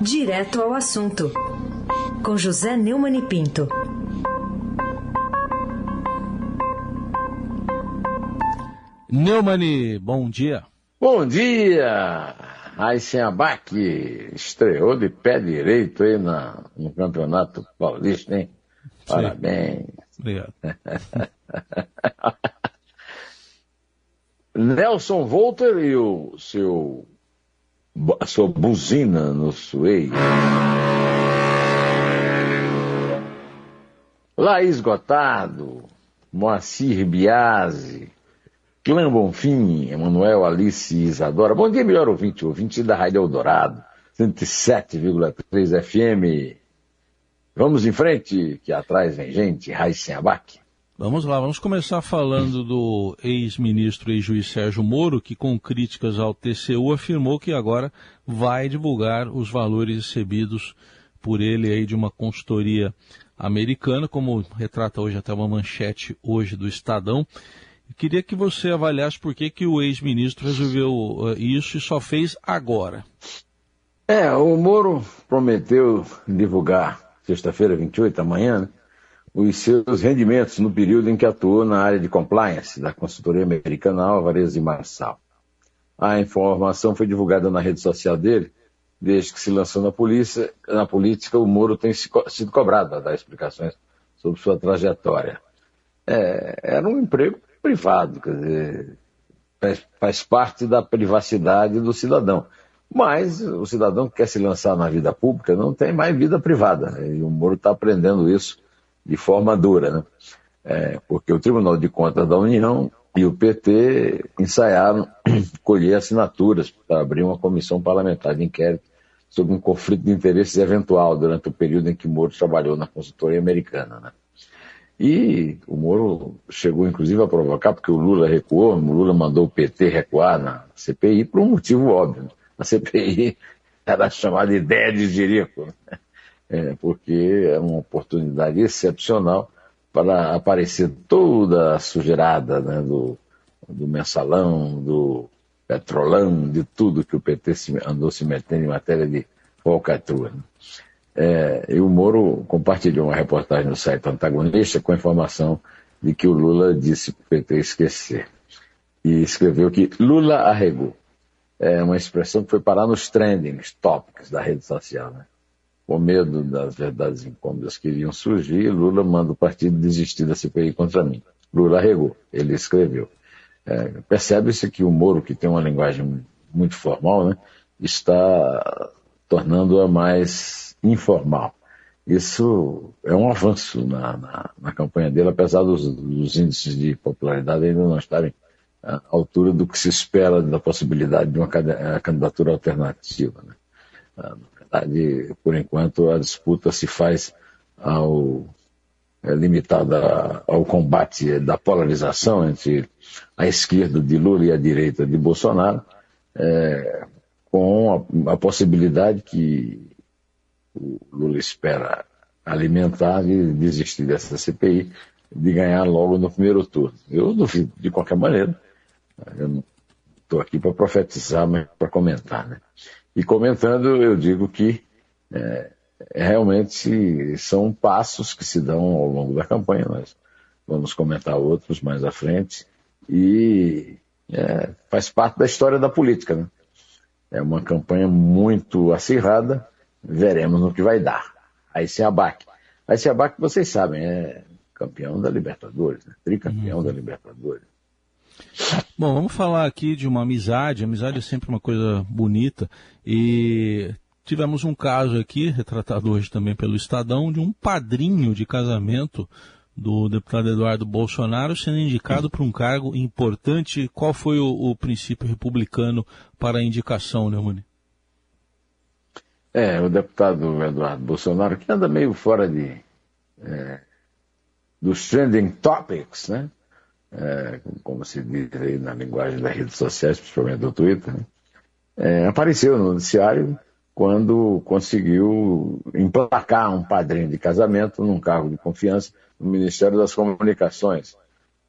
Direto ao assunto, com José Neumann e Pinto. Neumani, bom dia. Bom dia! Aysen Abac estreou de pé direito aí na, no Campeonato Paulista, hein? Parabéns. Obrigado. Nelson Volter e o seu a sua buzina no suei. Laís Gotardo, Moacir Biasi, Clã Bonfim, Emanuel Alice Isadora. Bom dia, melhor ouvinte, ouvinte da Rádio Eldorado, 107,3 FM. Vamos em frente, que atrás vem gente, Raíssen Abac. Vamos lá, vamos começar falando do ex-ministro e juiz Sérgio Moro, que com críticas ao TCU afirmou que agora vai divulgar os valores recebidos por ele aí de uma consultoria americana, como retrata hoje até uma manchete hoje do Estadão. Eu queria que você avaliasse por que, que o ex-ministro resolveu uh, isso e só fez agora. É, o Moro prometeu divulgar sexta-feira, 28, amanhã, né? Os seus rendimentos no período em que atuou na área de compliance da consultoria americana Alvarez e Marçal. A informação foi divulgada na rede social dele, desde que se lançou na, polícia, na política, o Moro tem sido cobrado a dar explicações sobre sua trajetória. É, era um emprego privado, quer dizer, faz, faz parte da privacidade do cidadão. Mas o cidadão que quer se lançar na vida pública não tem mais vida privada. E o Moro está aprendendo isso de forma dura, né? É, porque o Tribunal de Contas da União e o PT ensaiaram colher assinaturas para abrir uma comissão parlamentar de inquérito sobre um conflito de interesses eventual durante o período em que Moro trabalhou na consultoria americana. Né? E o Moro chegou inclusive a provocar, porque o Lula recuou, o Lula mandou o PT recuar na CPI por um motivo óbvio. A CPI era chamada ideia de Jerico. Né? É, porque é uma oportunidade excepcional para aparecer toda a sujeirada né, do, do mensalão, do petrolão, de tudo que o PT andou se metendo em matéria de falcatrua. Né? É, e o Moro compartilhou uma reportagem no site antagonista com a informação de que o Lula disse para o PT esquecer. E escreveu que Lula arregou. É uma expressão que foi parar nos trending topics da rede social. Né? Com medo das verdades incômodas que iriam surgir, Lula manda o partido desistir da CPI contra mim. Lula regou, ele escreveu. É, Percebe-se que o Moro, que tem uma linguagem muito formal, né, está tornando-a mais informal. Isso é um avanço na, na, na campanha dele, apesar dos, dos, índices de popularidade ainda não estarem à altura do que se espera da possibilidade de uma candidatura alternativa. Né? Verdade, por enquanto, a disputa se faz ao, é, limitada ao combate da polarização entre a esquerda de Lula e a direita de Bolsonaro, é, com a, a, possibilidade que o Lula espera alimentar de desistir dessa CPI, de ganhar logo no primeiro turno. Eu duvido, de qualquer maneira. Eu não estou aqui para profetizar, mas para comentar. Né? E comentando, eu digo que é, realmente são passos que se dão ao longo da campanha. Nós vamos comentar outros mais à frente. E é, faz parte da história da política. Né? É uma campanha muito acirrada. Veremos no que vai dar. Aí se abaque. Aí se abaque, vocês sabem, é campeão da Libertadores, né? tricampeão uhum. da Libertadores. Bom, vamos falar aqui de uma amizade. amizade é sempre uma coisa bonita. E tivemos um caso aqui, retratado hoje também pelo Estadão, de um padrinho de casamento do deputado Eduardo Bolsonaro sendo indicado para um cargo importante. Qual foi o, o princípio republicano para a indicação, Neumani? É, o deputado Eduardo Bolsonaro, que anda meio fora de, é, dos trending topics, né? É, como se diz aí na linguagem das redes sociais, principalmente do Twitter, né? é, apareceu no noticiário quando conseguiu emplacar um padrinho de casamento num cargo de confiança no Ministério das Comunicações,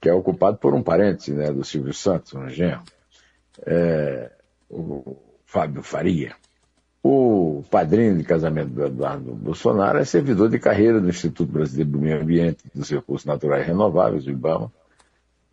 que é ocupado por um parente né, do Silvio Santos, um genro, é, o Fábio Faria. O padrinho de casamento do Eduardo Bolsonaro é servidor de carreira do Instituto Brasileiro do Meio Ambiente e dos Recursos Naturais Renováveis, o IBAMA,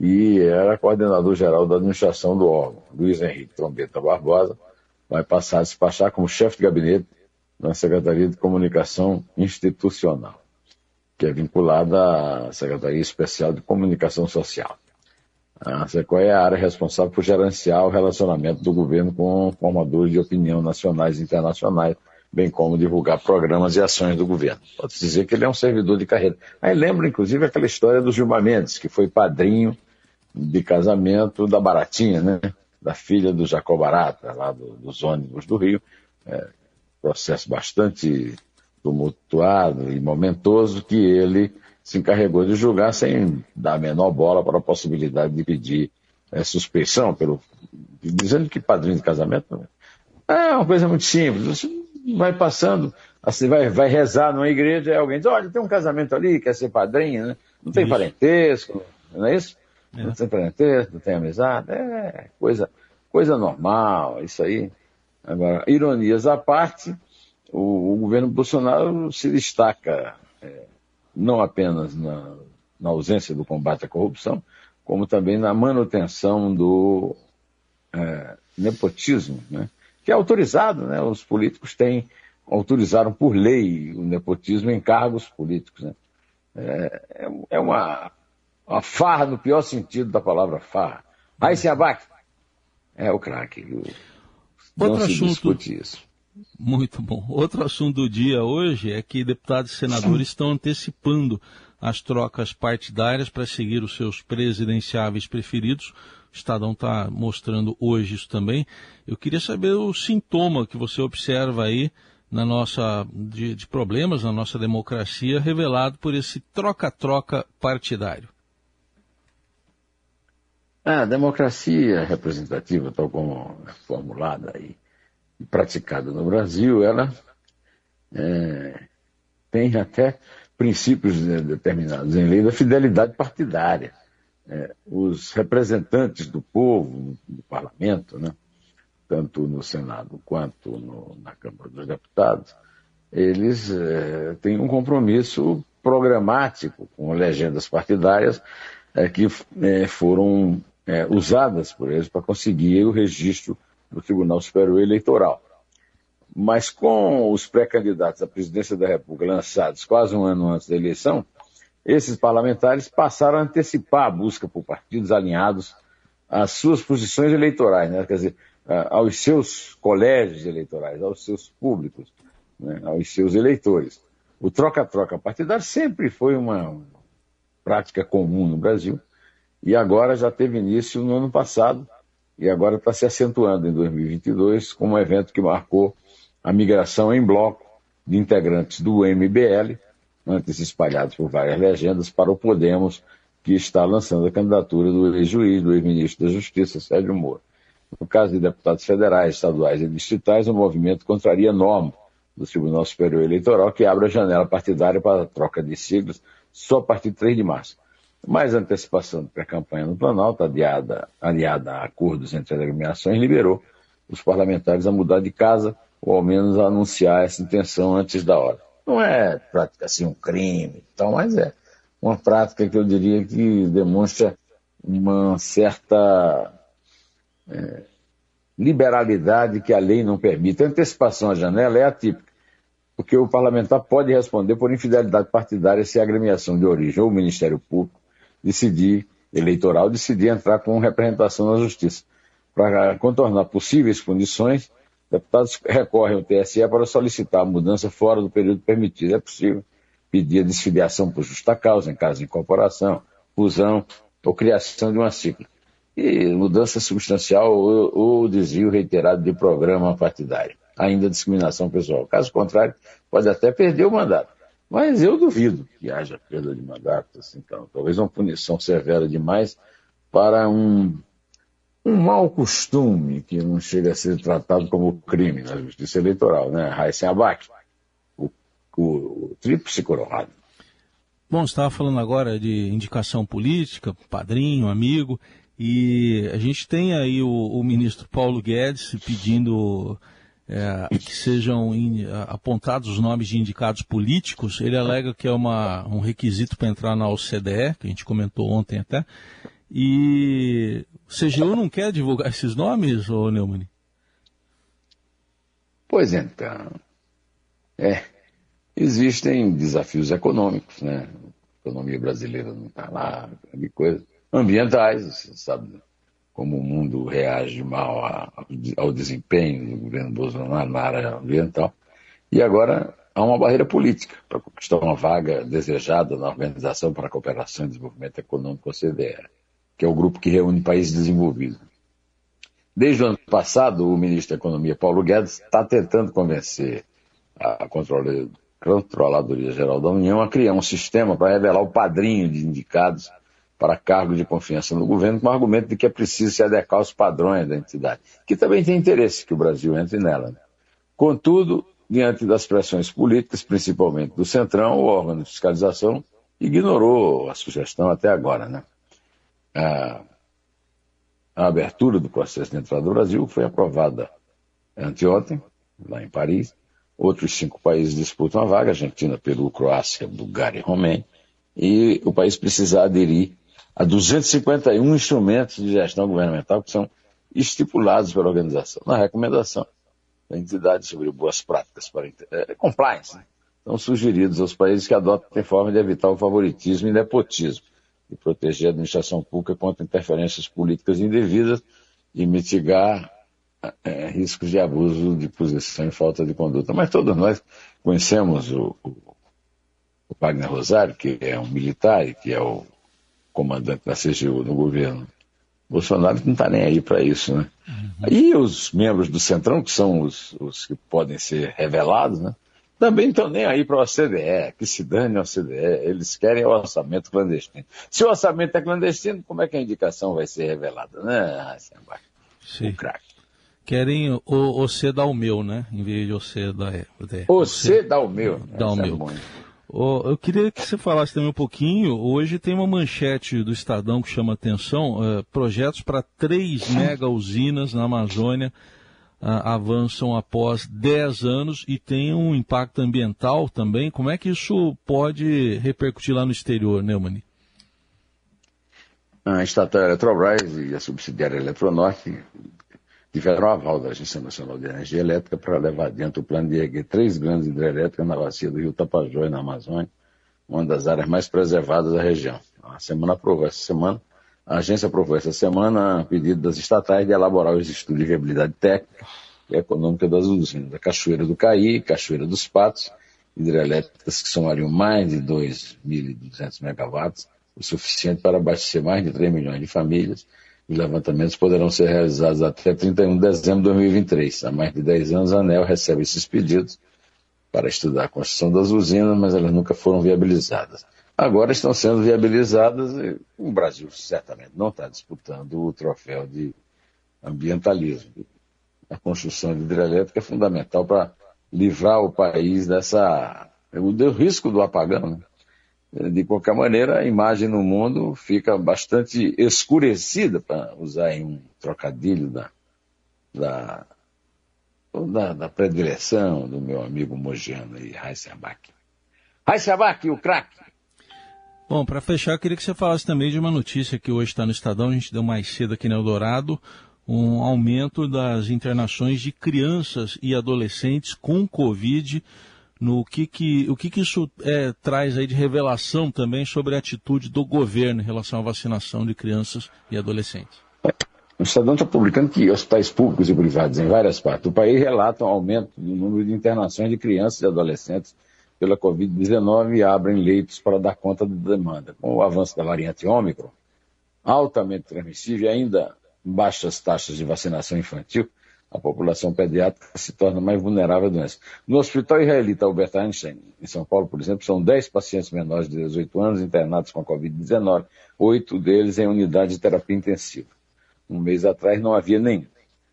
e era coordenador-geral da administração do órgão. Luiz Henrique Trombeta Barbosa vai passar a despachar como chefe de gabinete na Secretaria de Comunicação Institucional, que é vinculada à Secretaria Especial de Comunicação Social. A SECOE é a área responsável por gerenciar o relacionamento do governo com formadores de opinião nacionais e internacionais, bem como divulgar programas e ações do governo. Pode-se dizer que ele é um servidor de carreira. Aí lembra, inclusive, aquela história do Gilmar Mendes, que foi padrinho de casamento da Baratinha, né? Da filha do Jacob Barata, lá do, dos ônibus do Rio. É, processo bastante tumultuado e momentoso que ele se encarregou de julgar sem dar a menor bola para a possibilidade de pedir é, suspeição, pelo, dizendo que padrinho de casamento é uma coisa muito simples. Você vai passando, assim, vai, vai rezar numa igreja e alguém diz, olha, tem um casamento ali, quer ser padrinho, né? Não tem isso. parentesco, não é isso? É. Não tem parentesco, não tem amizade, é coisa, coisa normal, isso aí. Agora, ironias à parte, o, o governo Bolsonaro se destaca é, não apenas na, na, ausência do combate à corrupção, como também na manutenção do é, nepotismo, né? que é autorizado, né? os políticos têm, autorizaram por lei o nepotismo em cargos políticos. Né? É, é, é uma, uma farra no pior sentido da palavra farra. Aí se abaque. É o craque. Outro assunto. Muito bom. Outro assunto do dia hoje é que deputados e senadores estão antecipando as trocas partidárias para seguir os seus presidenciáveis preferidos. O Estadão está mostrando hoje isso também. Eu queria saber o sintoma que você observa aí na nossa de, de problemas na nossa democracia revelado por esse troca-troca partidário. A democracia representativa, tal como é formulada e praticada no Brasil, ela é, tem até princípios determinados em lei da fidelidade partidária. É, os representantes do povo no parlamento, né, tanto no Senado quanto no, na Câmara dos Deputados, eles é, têm um compromisso programático com legendas partidárias é, que é, foram é, usadas por eles para conseguir o registro do Tribunal Superior Eleitoral. Mas com os pré-candidatos à presidência da República lançados quase um ano antes da eleição, esses parlamentares passaram a antecipar a busca por partidos alinhados às suas posições eleitorais, né? quer dizer, aos seus colégios eleitorais, aos seus públicos, né? aos seus eleitores. O troca-troca partidário sempre foi uma prática comum no Brasil, e agora já teve início no ano passado e agora está se acentuando em 2022 como um evento que marcou a migração em bloco de integrantes do MBL, antes espalhados por várias legendas, para o Podemos, que está lançando a candidatura do ex-juiz, do ex-ministro da Justiça, Sérgio Moro. No caso de deputados federais, estaduais e distritais, o movimento contraria a norma do Tribunal Superior Eleitoral, que abre a janela partidária para a troca de siglas só a partir de 3 de março. Mas a antecipação da pré-campanha no Planalto, aliada, aliada a acordos entre agremiações, liberou os parlamentares a mudar de casa ou ao menos a anunciar essa intenção antes da hora. Não é prática assim um crime, então, mas é uma prática que eu diria que demonstra uma certa é, liberalidade que a lei não permite. A antecipação à janela é atípica porque o parlamentar pode responder por infidelidade partidária se a agremiação de origem ou o Ministério Público decidir, eleitoral, decidir entrar com representação na Justiça. Para contornar possíveis condições, deputados recorrem ao TSE para solicitar a mudança fora do período permitido. É possível pedir a desfiliação por justa causa, em caso de incorporação, fusão ou criação de uma ciclo. E mudança substancial ou, ou desvio reiterado de programa partidário. Ainda discriminação pessoal. Caso contrário, pode até perder o mandato. Mas eu duvido que haja perda de mandato, assim, então, talvez uma punição severa demais para um, um mau costume que não chega a ser tratado como crime na justiça eleitoral, né? Raíssen Abac, o, o, o tríplice coroado. Bom, você estava falando agora de indicação política, padrinho, amigo, e a gente tem aí o, o ministro Paulo Guedes pedindo é, que sejam in, apontados os nomes de indicados políticos, ele alega que é uma, um requisito para entrar na OCDE, que a gente comentou ontem até, e o CGU não quer divulgar esses nomes, ô Neumann? Pois então, é, existem desafios econômicos, né? A economia brasileira não está lá, de coisa. Ambientais, você sabe como o mundo reage mal a, ao desempenho do governo Bolsonaro na área ambiental. E agora há uma barreira política para conquistar uma vaga desejada na Organização para a Cooperação e Desenvolvimento Econômico, OCDE, que é o grupo que reúne países desenvolvidos. Desde o ano passado, o ministro da Economia, Paulo Guedes, está tentando convencer a Controladoria Geral da União a criar um sistema para revelar o padrinho de indicados para cargo de confiança no governo, com o argumento de que é preciso se adequar aos padrões da entidade, que também tem interesse que o Brasil entre nela. Né? Contudo, diante das pressões políticas, principalmente do Centrão, o órgão de fiscalização ignorou a sugestão até agora. Né? A, a abertura do processo de entrada do Brasil foi aprovada anteontem, lá em Paris. Outros cinco países disputam a vaga, Argentina, Peru, Croácia, Bulgária e Romênia. E o país precisa aderir a 251 instrumentos de gestão governamental que são estipulados pela organização, na recomendação da entidade sobre boas práticas para é, compliance. Né? São sugeridos aos países que adotem forma de evitar o favoritismo e nepotismo, e proteger a administração pública contra interferências políticas indevidas e mitigar é, riscos de abuso de posição e falta de conduta. Mas todos nós conhecemos o, o, o Wagner Rosário, que é um militar e que é o comandante da CGU no governo. Bolsonaro não está nem aí para isso, né? Uhum. E os membros do Centrão, que são os, os que podem ser revelados, né? Também estão nem aí para o OCDE, que se dane a OCDE, eles querem o orçamento clandestino. Se o orçamento é clandestino, como é que a indicação vai ser revelada, né, Sim. O craque. Querem o, o C dar o meu, né? Em vez de o C dar o C dar o meu. Dá o meu. Oh, eu queria que você falasse também um pouquinho. Hoje tem uma manchete do Estadão que chama atenção: uh, projetos para três mega usinas na Amazônia uh, avançam após 10 anos e tem um impacto ambiental também. Como é que isso pode repercutir lá no exterior, Neumann? A estatal Eletrobras e a subsidiária Eletronorte tiveram aval da Agência Nacional de Energia Elétrica para levar adiante o plano de erguer três grandes hidrelétricas na bacia do rio Tapajós, na Amazônia, uma das áreas mais preservadas da região. A semana aprovou essa semana, a agência aprovou essa semana a pedido das estatais de elaborar os estudos de viabilidade técnica e econômica das usinas da Cachoeira do Caí, Cachoeira dos Patos, hidrelétricas que somariam mais de 2.200 megawatts, o suficiente para abastecer mais de 3 milhões de famílias, os levantamentos poderão ser realizados até 31 de dezembro de 2023. Há mais de 10 anos, a ANEL recebe esses pedidos para estudar a construção das usinas, mas elas nunca foram viabilizadas. Agora estão sendo viabilizadas e o Brasil certamente não está disputando o troféu de ambientalismo. A construção de hidrelétrica é fundamental para livrar o país dessa do risco do apagão. Né? De qualquer maneira, a imagem no mundo fica bastante escurecida, para usar um trocadilho da, da, da, da, predileção do meu amigo mogiano aí, Heisenbach. Heisenbach, o craque! Bom, para fechar, eu queria que você falasse também de uma notícia que hoje está no Estadão, a gente deu mais cedo aqui no Eldorado, um aumento das internações de crianças e adolescentes com Covid no que que, o que, que isso é, traz aí de revelação também sobre a atitude do governo em relação à vacinação de crianças e adolescentes. O Estadão está publicando que hospitais públicos e privados em várias partes do país relatam aumento do número de internações de crianças e adolescentes pela Covid-19 e abrem leitos para dar conta da demanda. Com o avanço da variante Ômicron, altamente transmissível e ainda baixas taxas de vacinação infantil, a população pediátrica se torna mais vulnerável à doença. No Hospital Israelita Albert Einstein, em São Paulo, por exemplo, são 10 pacientes menores de 18 anos internados com a Covid-19, oito deles em unidade de terapia intensiva. Um mês atrás não havia nenhum.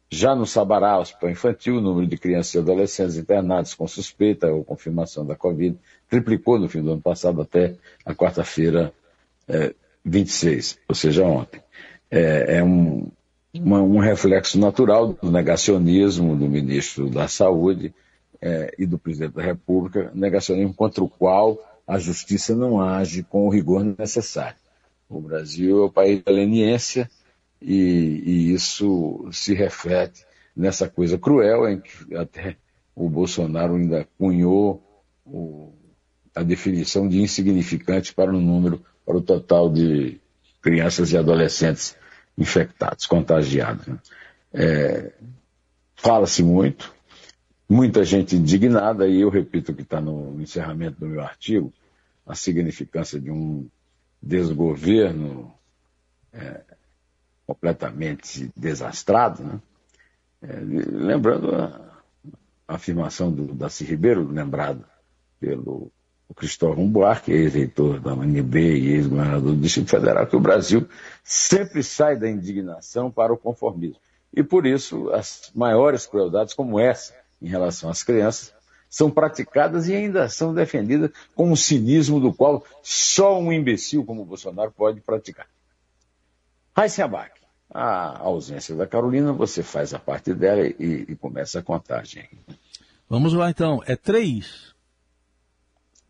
Já no Sabará, Hospital Infantil, o número de crianças e adolescentes internados com suspeita ou confirmação da Covid triplicou no fim do ano passado até a quarta-feira é, 26, ou seja, ontem. É, é um, uma, um reflexo natural do negacionismo do ministro da Saúde é, e do presidente da República, negacionismo contra o qual a justiça não age com o rigor necessário. O Brasil é o país da leniência e, e isso se reflete nessa coisa cruel em que até o Bolsonaro ainda cunhou o, a definição de insignificante para o número, para o total de crianças e adolescentes infectados, contagiados. Né? É, Fala-se muito, muita gente indignada, e eu repito que está no encerramento do meu artigo, a significância de um desgoverno é, completamente desastrado, né? É, lembrando a, a afirmação do Daci Ribeiro, lembrado pelo Cristóvão Buarque, ex-reitor da UNB e ex-governador do Distrito Federal, que o Brasil sempre sai da indignação para o conformismo. E por isso, as maiores crueldades como essa em relação às crianças são praticadas e ainda são defendidas com um cinismo do qual só um imbecil como o Bolsonaro pode praticar. Raíssa Abac, a ausência da Carolina, você faz a parte dela e, e começa a contagem. Vamos lá então, é três.